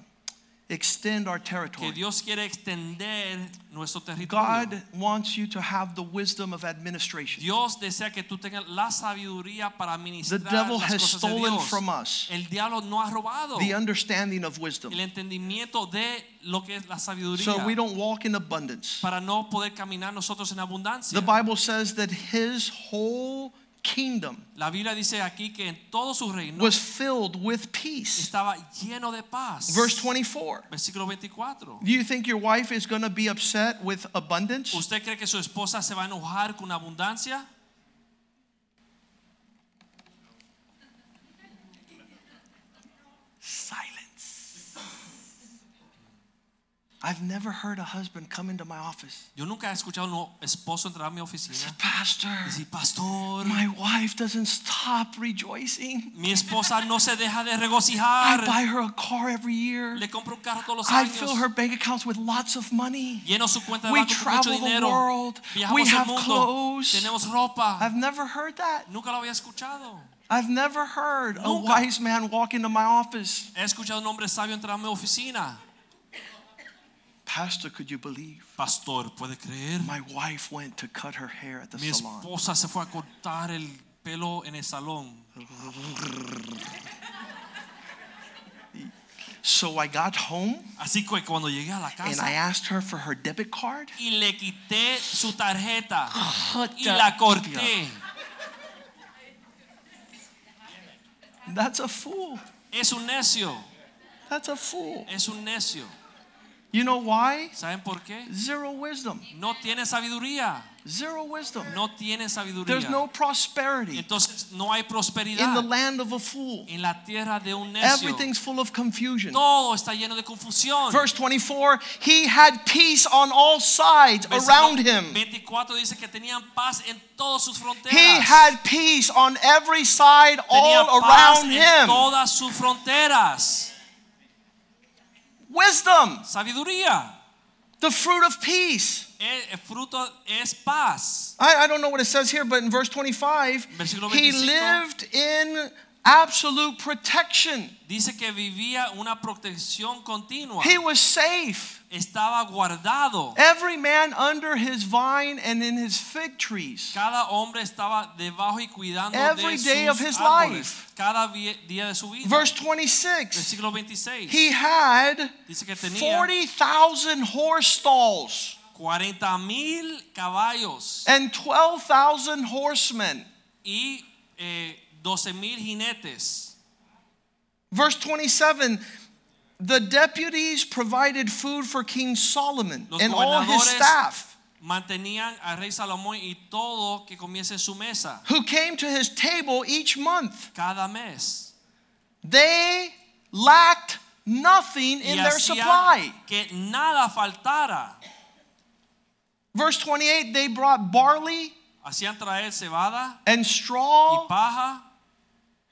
extend our territory. Que. Dios quiere extender nuestro territorio. God wants you to have the wisdom of administration. Dios desea que tú tengas la sabiduría para administrar The devil las has cosas de stolen Dios. from us El diablo no ha robado the understanding of wisdom el entendimiento de lo que es la sabiduría so we don't walk in abundance. para no poder caminar nosotros en abundancia. The Bible says that his whole kingdom La Biblia dice aquí que en todo su reino was filled with peace. estaba lleno de paz. Verse 24. Versículo 24. Do you think your wife is going to be upset with abundance? ¿Usted cree que su esposa se va a enojar con abundancia? I've never heard a husband come into my office. Yo nunca he escuchado a un esposo entrar a mi oficina Pastor, y decir, pastor, my wife doesn't stop rejoicing. mi esposa no se deja de regocijar. I buy her a car every year. Le compro un carro todos los I años. fill her bank accounts with lots of money. Lleno su cuenta de We banco con mucho travel the world. Viajamos We el have mundo. clothes. Tenemos ropa. I've never heard that. Nunca lo había escuchado. I've never heard a wise man walk into my office. He escuchado a un hombre sabio entrar a mi oficina. Pastor, could you believe? Pastor, ¿puede creer? My wife went to cut her hair at the Mi salon. esposa se fue a cortar el pelo en el salón. So I got home Así que cuando llegué a la casa. and I asked her for her debit card. y le quité su tarjeta y la corté. That's a fool. Es un necio. That's a fool. Es un necio. You know why? ¿Saben por qué? Zero wisdom. No tiene sabiduría. Zero wisdom. No tiene sabiduría. There's no prosperity Entonces no hay prosperidad. in the land of a fool. en la tierra de un necio. Everything's full of confusion. Todo está lleno de confusión. Verse 24, he had peace on all sides around him. 24 dice que tenían paz en todas sus fronteras. He had peace on every side Tenía all paz around en him. todas sus fronteras. Wisdom, Sabiduría. the fruit of peace. El, fruto es paz. I, I don't know what it says here, but in verse 25, Versículo he lived in absolute protection. Dice que vivía una protección continua. He was safe. Estaba guardado. Every man under his vine and in his fig trees. Cada hombre estaba debajo y cuidando Every de day sus of his árboles. life. Cada día de su vida. Verse 26, Versículo 26. he had Dice que tenía 40,000 horse stalls 40 mil caballos and 12,000 horsemen. y eh, 12 mil jinetes. Verse 27 the deputies provided food for King Solomon Los and all his staff mantenían al rey Salomón y todo que comiese su mesa who came to his table each month. cada mes. They lacked nothing in their supply. que nada faltara. Verse 28 they brought barley Hacían traer cebada and y straw paja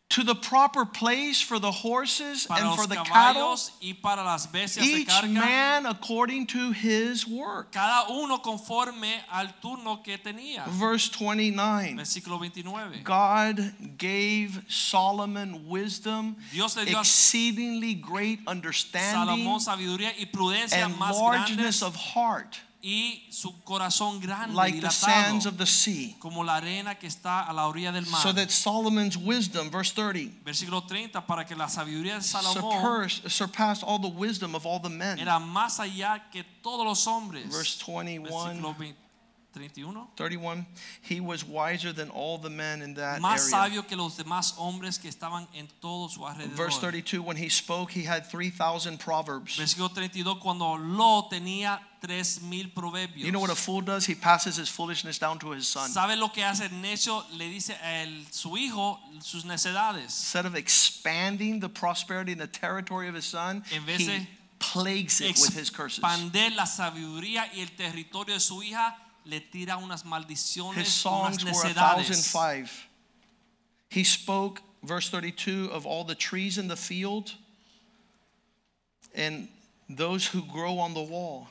to the proper place for the horses para and for the cattle, y para las bestias each carga. man according to his work. Cada uno conforme al turno que tenía. Verse 29 Versículo 29. God gave Solomon wisdom, Dios le dio exceedingly great understanding, Salomón sabiduría y prudencia and más largeness grandes of heart, y su corazón grande like the sands of the sea. como la arena que está a la orilla del mar. So that Solomon's wisdom, verse 30, Versículo 30 para que la sabiduría de Salomón surpassed, surpassed all the wisdom of all the men. era más allá que todos los hombres. Verse 21, Versículo 20 31. 31, he was wiser than all the men in that Más area. sabio que los demás hombres que estaban en todo su alrededor. Verse 32, when he spoke, he had 3,000 proverbs. Versículo 32 cuando Lo tenía 3000 proverbios. You know what a fool does? He passes his foolishness down to his son. ¿Sabe lo que hace el necio? Le dice a el- su hijo sus necedades. Instead of expanding the prosperity and the territory of his son, En vez he plagues it with his curses. Expander la sabiduría y el territorio de su hija, le tira unas maldiciones, His unas songs were necedades. 1,005. He spoke, verse 32, of all the trees in the field and those who grow on the wall.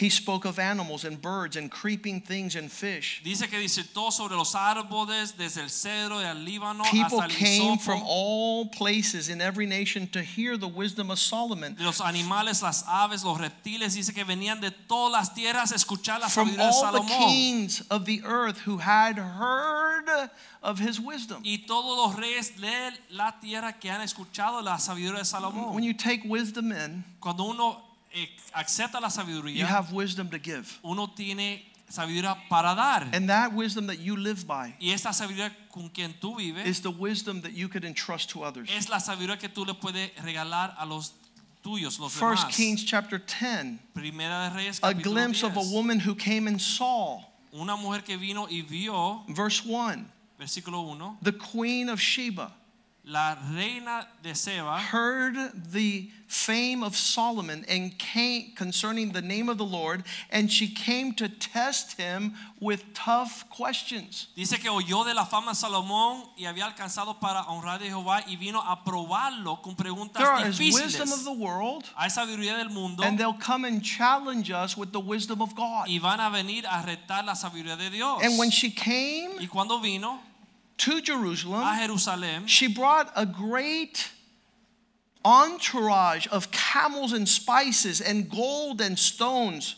He spoke of animals and birds and creeping things and fish. Dice que disertó sobre los árboles desde el cedro del Líbano People hasta el came hisopo, from all places in every nation to hear the wisdom of Solomon. los animales, las aves, los reptiles, dice que venían de todas las tierras a escuchar la From sabiduría de all the kings of the earth who had heard of his wisdom. Y todos los reyes de la tierra que han escuchado la sabiduría de Salomón. When you take wisdom in, Cuando uno acepta la you have wisdom to give. uno tiene sabiduría para dar. And that wisdom that you live by Y esta sabiduría con quien tú vives is the wisdom that you could entrust to others. es la sabiduría que tú le puedes regalar a los tuyos, los First demás. Kings chapter 10, Primera de Reyes a glimpse of a woman who came and saw. Una mujer que vino y vio, Verse 1, versículo 1, the queen of Sheba la reina de Seba heard the fame of Solomon and came concerning the name of the Lord, and she came to test him with tough questions. dice que oyó de la fama de Salomón y había alcanzado para honrar a Jehová y vino a probarlo con preguntas there difíciles. There is wisdom of the world, Hay sabiduría del mundo and they'll come and challenge us with the wisdom of God. y van a venir a retar la sabiduría de Dios. And when she came Y cuando vino to Jerusalem, she brought a great entourage of camels and spices and gold and stones,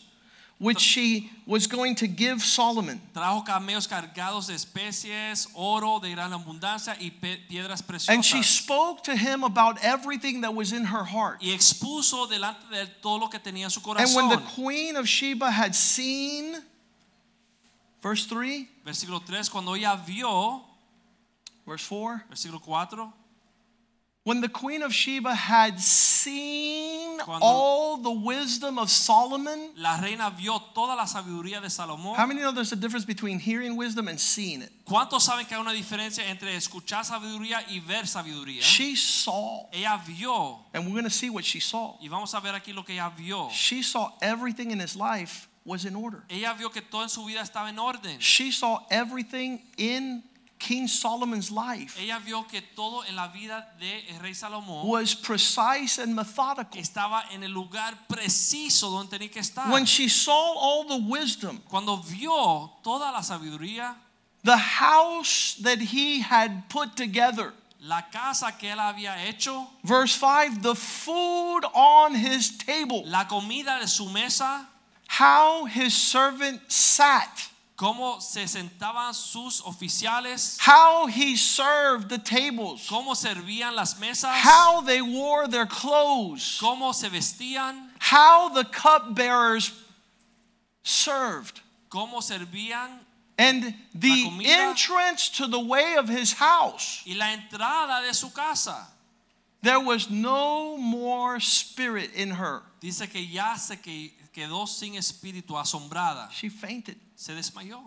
which she was going to give Solomon. trajo camellos cargados de especies, oro de gran abundancia y piedras And she spoke to him about everything that was in her heart. Y expuso delante de todo lo que tenía en su And when the queen of Sheba had seen, verse 3, Versículo 3, cuando ella vio, verse 4, versículo 4, when the queen of Sheba had seen Cuando- all the wisdom of Solomon, la reina vio toda la sabiduría de Salomón. how many know there's a difference between hearing wisdom and seeing it? ¿Cuántos saben que hay una diferencia entre escuchar sabiduría y ver sabiduría? She saw, Ella vio, and we're going to see what she saw. y vamos a ver aquí lo que ella vio. She saw everything in his life was in order. Ella vio que todo en su vida estaba en orden. She saw everything in King Solomon's life Ella vio que todo en la vida de el rey Salomón was precise and methodical. estaba en el lugar preciso donde tenía que estar. When she saw all the wisdom, Cuando vio toda la sabiduría, the house that he had put together, la casa que él había hecho, verse 5, the food on his table, la comida de su mesa, how his servant sat, cómo se sentaban sus oficiales, how he served the tables, cómo servían las mesas, how they wore their clothes, cómo se vestían, how the cupbearers served. cómo servían And the entrance to the way of his house, y la entrada de su casa. there was no more spirit in her. Dice que ya se que- quedó sin espíritu, asombrada. She fainted. Se desmayó.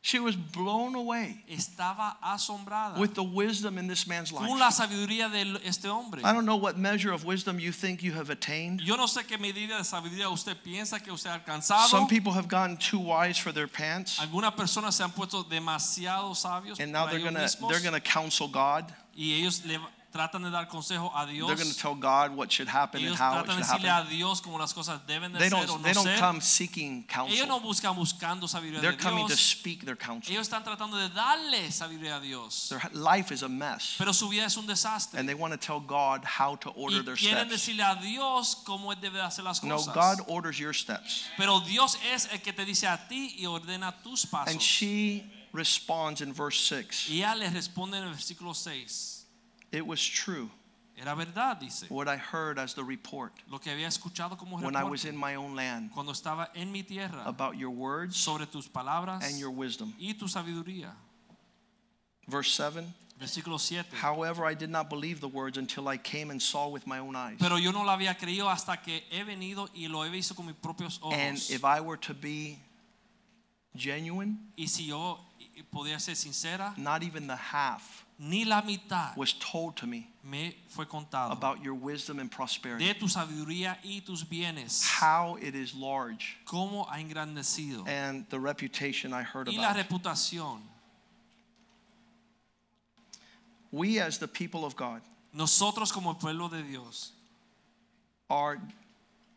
She was blown away Estaba asombrada with the wisdom in this man's life. con la sabiduría de este hombre. I don't know what measure of wisdom you think you have attained. Yo no sé qué medida de sabiduría usted piensa que usted ha alcanzado. Some people have gotten too wise for their pants, Algunas personas se han puesto demasiado sabios and now para they're ellos gonna mismos, they're gonna counsel God. y ellos le tratan de dar consejo a Dios. They're gonna tell God what should happen and ellos how it tratan de should decirle happen. a Dios cómo las cosas deben de They ser o don't no they don't ser. come seeking ellos no counsel. buscan buscando sabiduría They're de coming to Dios. speak their counsel. Ellos están tratando de darle sabiduría a Dios. Their life is a mess, Pero su vida es un desastre. and they want to tell God how to Y order their quieren steps. decirle a Dios cómo él debe hacer las No, cosas. God orders your steps, Pero Dios es el que te dice a ti y ordena tus pasos. and she responds in verse six. y ella le responde en el versículo 6. It was true Era verdad, dice. what I heard as the report Lo que había escuchado como when I was in my own land cuando estaba en mi tierra about your words sobre tus palabras and your wisdom. y tu sabiduría. Verse 7 Versículo 7. However, I did not believe the words until I came and saw with my own eyes. Pero yo no lo había creído hasta que he venido y lo he visto con mis propios And if I were to be genuine, Y si yo podía ser sincera, not even the half ni la mitad was told to me me fue contado about your wisdom and prosperity. de tu sabiduría y tus bienes. How it is large Cómo ha engrandecido. and the reputation I heard Y la about. reputación. We, as the people of God, Nosotros como el pueblo de Dios are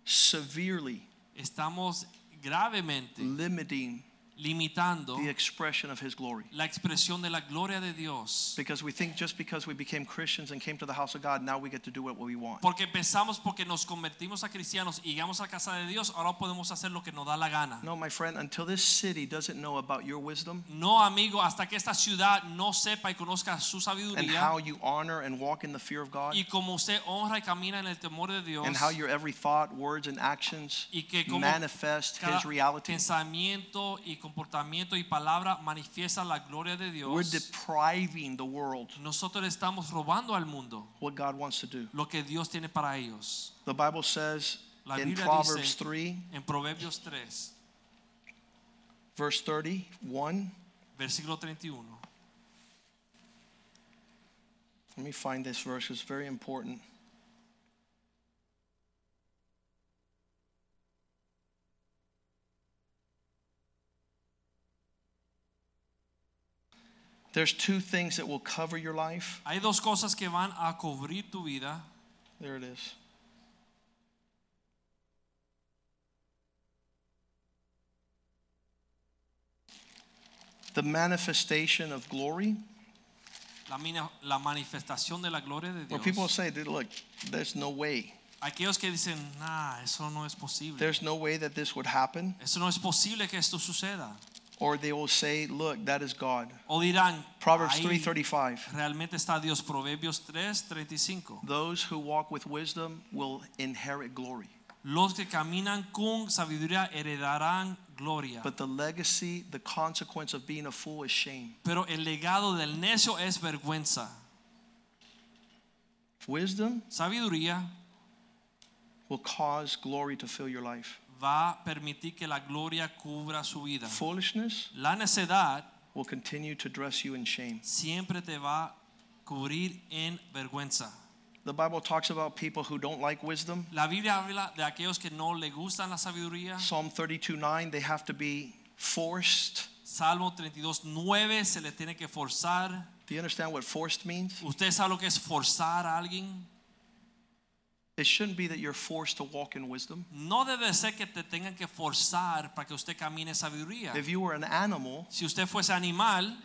severely estamos gravemente limiting limitando the expression of His glory. la expresión de la gloria de Dios. Because we think just because we became Christians and came to the house of God, now we get to do what we want. Porque pensamos porque nos convertimos a cristianos y llegamos a casa de Dios, ahora podemos hacer lo que nos da la gana. No, my friend, until this city doesn't know about your wisdom No, amigo, hasta que esta ciudad no sepa y conozca su sabiduría. and how you honor and walk in the fear of God y como usted honra y camina en el temor de Dios and how your every thought, words, and actions y que como manifest His reality, pensamiento y comportamiento y palabra manifiesta la gloria de we're Dios. depriving the world Nosotros estamos robando al mundo what God wants to do. lo que Dios tiene para ellos. The Bible says La in Biblia Proverbs dice 3, en Proverbios 3, verse 31. versículo 31. Let me find this verse, it's very important. There's two things that will cover your life. Hay dos cosas que van a cubrir tu vida. There it is. The manifestation of glory. La, la manifestación de la gloria de Where people say, look, there's no way. Aquellos que dicen, nah, eso no es posible. There's no way that this would happen. Eso no es posible que esto suceda. Or they will say, look, that is God. O dirán, Proverbs 3:35. realmente está Dios. Proverbios 3, 35. Those who walk with wisdom will inherit glory. Los que caminan con sabiduría heredarán gloria. But the legacy, the consequence of being a fool is shame. Pero el legado del necio es vergüenza. Wisdom Sabiduría will cause glory to fill your life. Va a permitir que la gloria cubra su vida. Foolishness La necedad will continue to dress you in shame. siempre te va a cubrir en vergüenza. The Bible talks about people who don't like wisdom. La Biblia habla de aquellos que no le gustan la sabiduría. Psalm 32:9, they have to be forced. Salmo 32, 9 se le tiene que forzar. Do you understand what forced means? ¿Usted sabe lo que es forzar a alguien? It shouldn't be that you're forced to walk in wisdom. No debe ser que te tengan que forzar para que usted camine sabiduría. If you were an animal, Si usted fuese animal,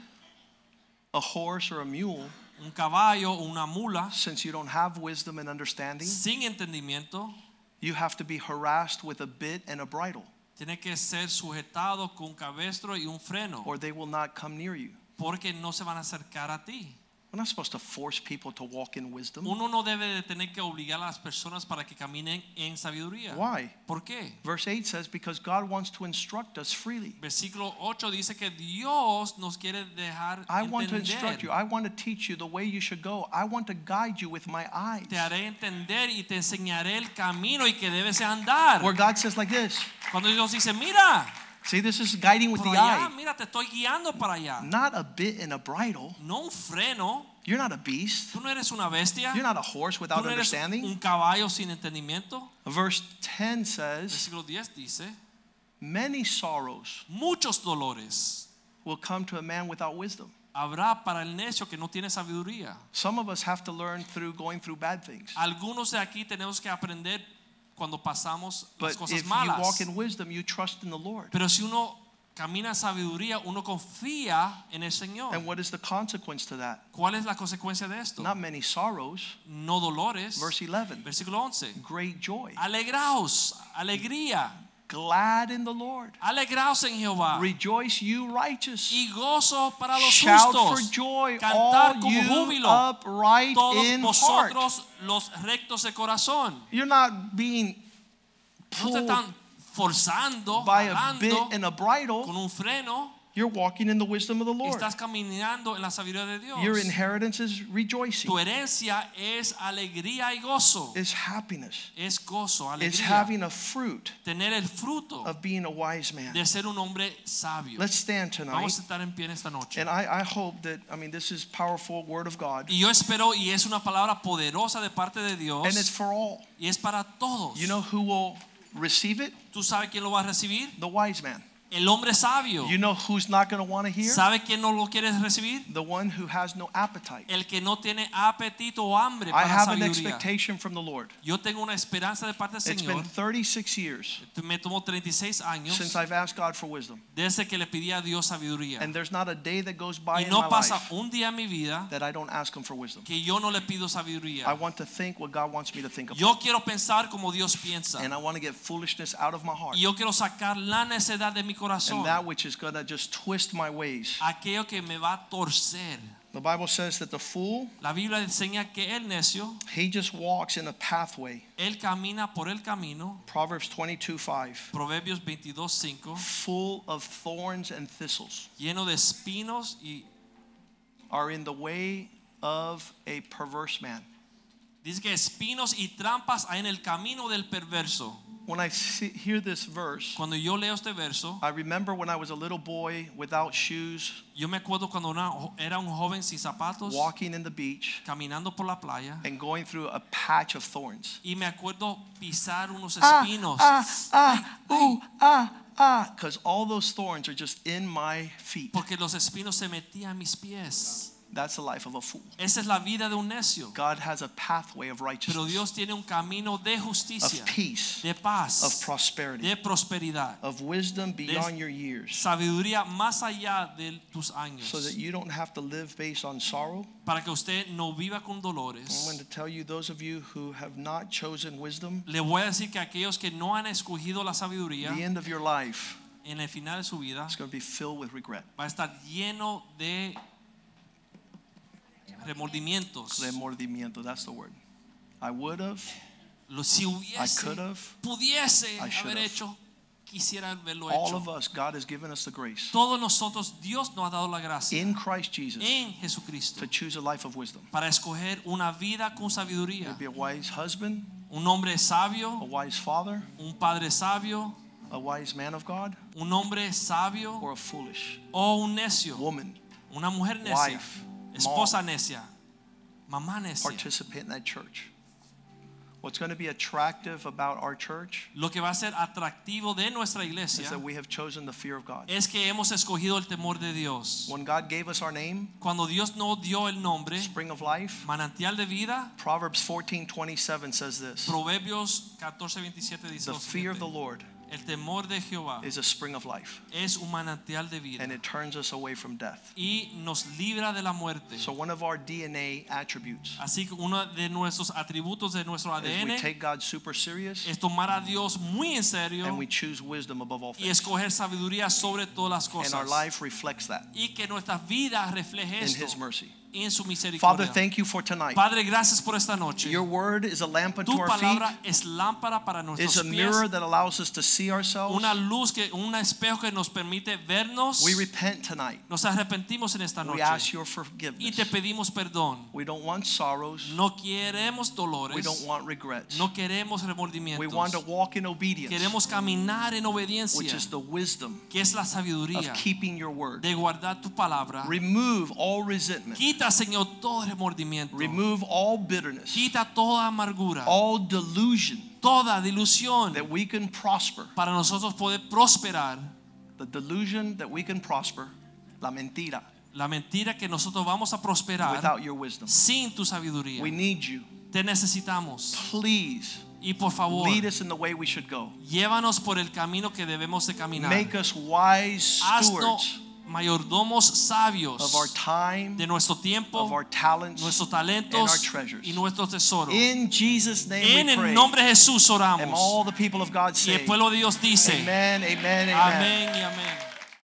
a horse or a mule, un caballo o una mula, since you don't have wisdom and understanding, sin entendimiento, you have to be harassed with a bit and a bridle, tiene que ser sujetado con un cabestro y un freno, or they will not come near you. porque no se van a acercar a ti. We're not supposed to force people to walk in wisdom. Uno no debe de tener que obligar a las personas para que caminen en sabiduría. Why? ¿Por qué? Verse 8 says, Because God wants to instruct us freely. Versículo 8 dice que Dios nos quiere dejar I want to instruct you. I want to teach you the way you should go. I want to guide you with my eyes. Te haré entender y te enseñaré el camino y que debes andar. Where God says like this. Cuando Dios dice, mira, See, this is guiding with por the allá, eye. mira, te estoy guiando para allá. Not a bit in a bridle. No un freno. You're not a beast. Tú no eres una bestia. You're not a horse Tú without no eres understanding. un caballo sin entendimiento. Verse 10 says, Versículo 10 dice, Many sorrows muchos dolores will come to a man without wisdom. habrá para el necio que no tiene sabiduría. Some of us have to learn through going through bad things. Algunos de aquí tenemos que aprender cuando pasamos las But cosas if you walk in wisdom, you trust in the Lord. Pero si uno camina sabiduría, uno confía en el Señor. And what is the consequence to that? ¿Cuál es la consecuencia de esto? Not many sorrows. No dolores. Verse 11 Versículo 11. Great joy. Alegraos, alegría. Glad in the Lord. Alegraos en Jehová. Rejoice, you righteous. Y gozo para los Shout for joy, Cantar all you júbilo. upright Todos in heart. vosotros los rectos de corazón. You're not being No te están forzando, by a bit and a bridle. con un freno. You're walking in the wisdom of the Lord. Estás caminando en la sabiduría de Dios. Your inheritance is rejoicing, Tu herencia es alegría y gozo. is happiness, Es gozo, alegría. having a fruit Tener el fruto of being a wise man. de ser un hombre sabio. Let's stand tonight. Vamos a estar en pie esta noche. And I, I hope that, I mean, this is powerful word of God. Y yo espero, y es una palabra poderosa de parte de Dios, And it's for all. y es para todos. You know who will receive it? ¿Tú sabes quién lo va a recibir? The wise man. El hombre sabio. You know who's not going to want to hear? ¿Sabe quién no lo quiere recibir? The one who has no appetite. El que no tiene apetito o hambre I para have an expectation from the Lord. Yo tengo una esperanza de parte del It's Señor. been 36 years Me tomó 36 años since I've asked God for wisdom. desde que le pedí a Dios sabiduría. And there's not a day that goes by Y in my pasa life un día en mi vida that I don't ask Him for wisdom. que yo no le pido I want to think what God wants me to think about. Yo quiero pensar como Dios piensa. And I want to get foolishness out of my heart. Y yo quiero sacar la necedad de mi corazón. And that which is going to just twist my ways. Aquello que me va a torcer. The Bible says that the fool, La Biblia enseña que el necio, he just walks in a pathway. él camina por el camino. Proverbs 22 5. Proverbios 22:5, Full of thorns and thistles lleno de espinos y are in the way of a perverse man. dice que espinos y trampas hay en el camino del perverso. When I see, hear this verse, Cuando yo leo este verso, I remember when I was a little boy without shoes, yo me acuerdo cuando una- era un joven sin zapatos, walking in the beach caminando por la playa, and going through a patch of thorns. y me acuerdo pisar unos Ah, espinos. ah, ah, Ay, ooh, ah, ah, because all those thorns are just in my feet. Porque los espinos se metían en mis pies. That's the life of a fool. Esa es la vida de un necio. God has a pathway of righteousness. Pero Dios tiene un camino de justicia, of peace, de paz, of prosperity, de prosperidad, of wisdom beyond your years, sabiduría más allá de tus años. so that you don't have to live based on sorrow. Para que usted no viva con dolores. I'm going to tell you, those of you who have not chosen wisdom, Le voy a decir que aquellos que no han escogido la sabiduría the end of your life en el final de su vida is going to be filled with regret. va a estar lleno de remordimientos. Remordimiento, that's the word. I would have, Lo, si I could have. pudiese I haber have. hecho, quisiera haberlo All of us, God has given us the grace Todos nosotros, Dios nos ha dado la gracia in Christ Jesus en Jesucristo to choose a life of wisdom. para escoger una vida con sabiduría. Be a wise husband, Un hombre sabio. a wise father, un padre sabio, a wise man of God, un hombre sabio or a foolish o un necio, woman. una mujer necia, Wife, esposa necia, mamá necia. Participate in that church. What's going to be attractive about our church Lo que va a ser atractivo de nuestra iglesia is that we have chosen the fear of God. es que hemos escogido el temor de Dios. When God gave us our name, Cuando Dios nos dio el nombre, Spring of Life, manantial de vida, Proverbs 14:27 says this. Proverbios 14:27 dice The fear of the Lord el temor de Jehová is a spring of life, es un manantial de vida and it turns us away from death. y nos libra de la muerte. So one of our DNA attributes Así que uno de nuestros atributos de nuestro is we take God super serious es tomar a Dios muy en serio and we choose wisdom above all y things. escoger saburía sobre todas las And our life reflects that Y que nuestra vida refleje in his mercy. En su Father, thank you for tonight. Padre, gracias por esta noche. Your word is a lamp unto Tu our feet. palabra es lámpara para It's nuestros a pies, mirror that allows us to see ourselves. una luz que un espejo que nos permite vernos. We repent tonight. Nos arrepentimos en esta noche. We ask your forgiveness. y te pedimos perdón. We don't want sorrows. No queremos dolores. We don't want regrets. no queremos remordimientos. We want to walk in obedience, Queremos caminar en obediencia. which is the wisdom que es la of keeping your word. de guardar tu palabra. Remove all resentment. Quita, Señor, todo remordimiento. Remove all bitterness, Quita toda amargura, all delusion toda dilusión that we can prosper. para nosotros poder prosperar. The delusion that we can prosper, la mentira, La mentira que nosotros vamos a prosperar without your wisdom. sin tu sabiduría. We need you. Te necesitamos. Please Y por favor, lead us in the way we should go. llévanos por el camino que debemos de caminar. Make us wise stewards mayordomos sabios of our time, de nuestro tiempo, of our talents, nuestros and our talentos treasures. y nuestros tesoros. In Jesus' name En el nombre de Jesús And all the people of God Y el pueblo de Dios dice, Amen, amen, amen. amén y amén.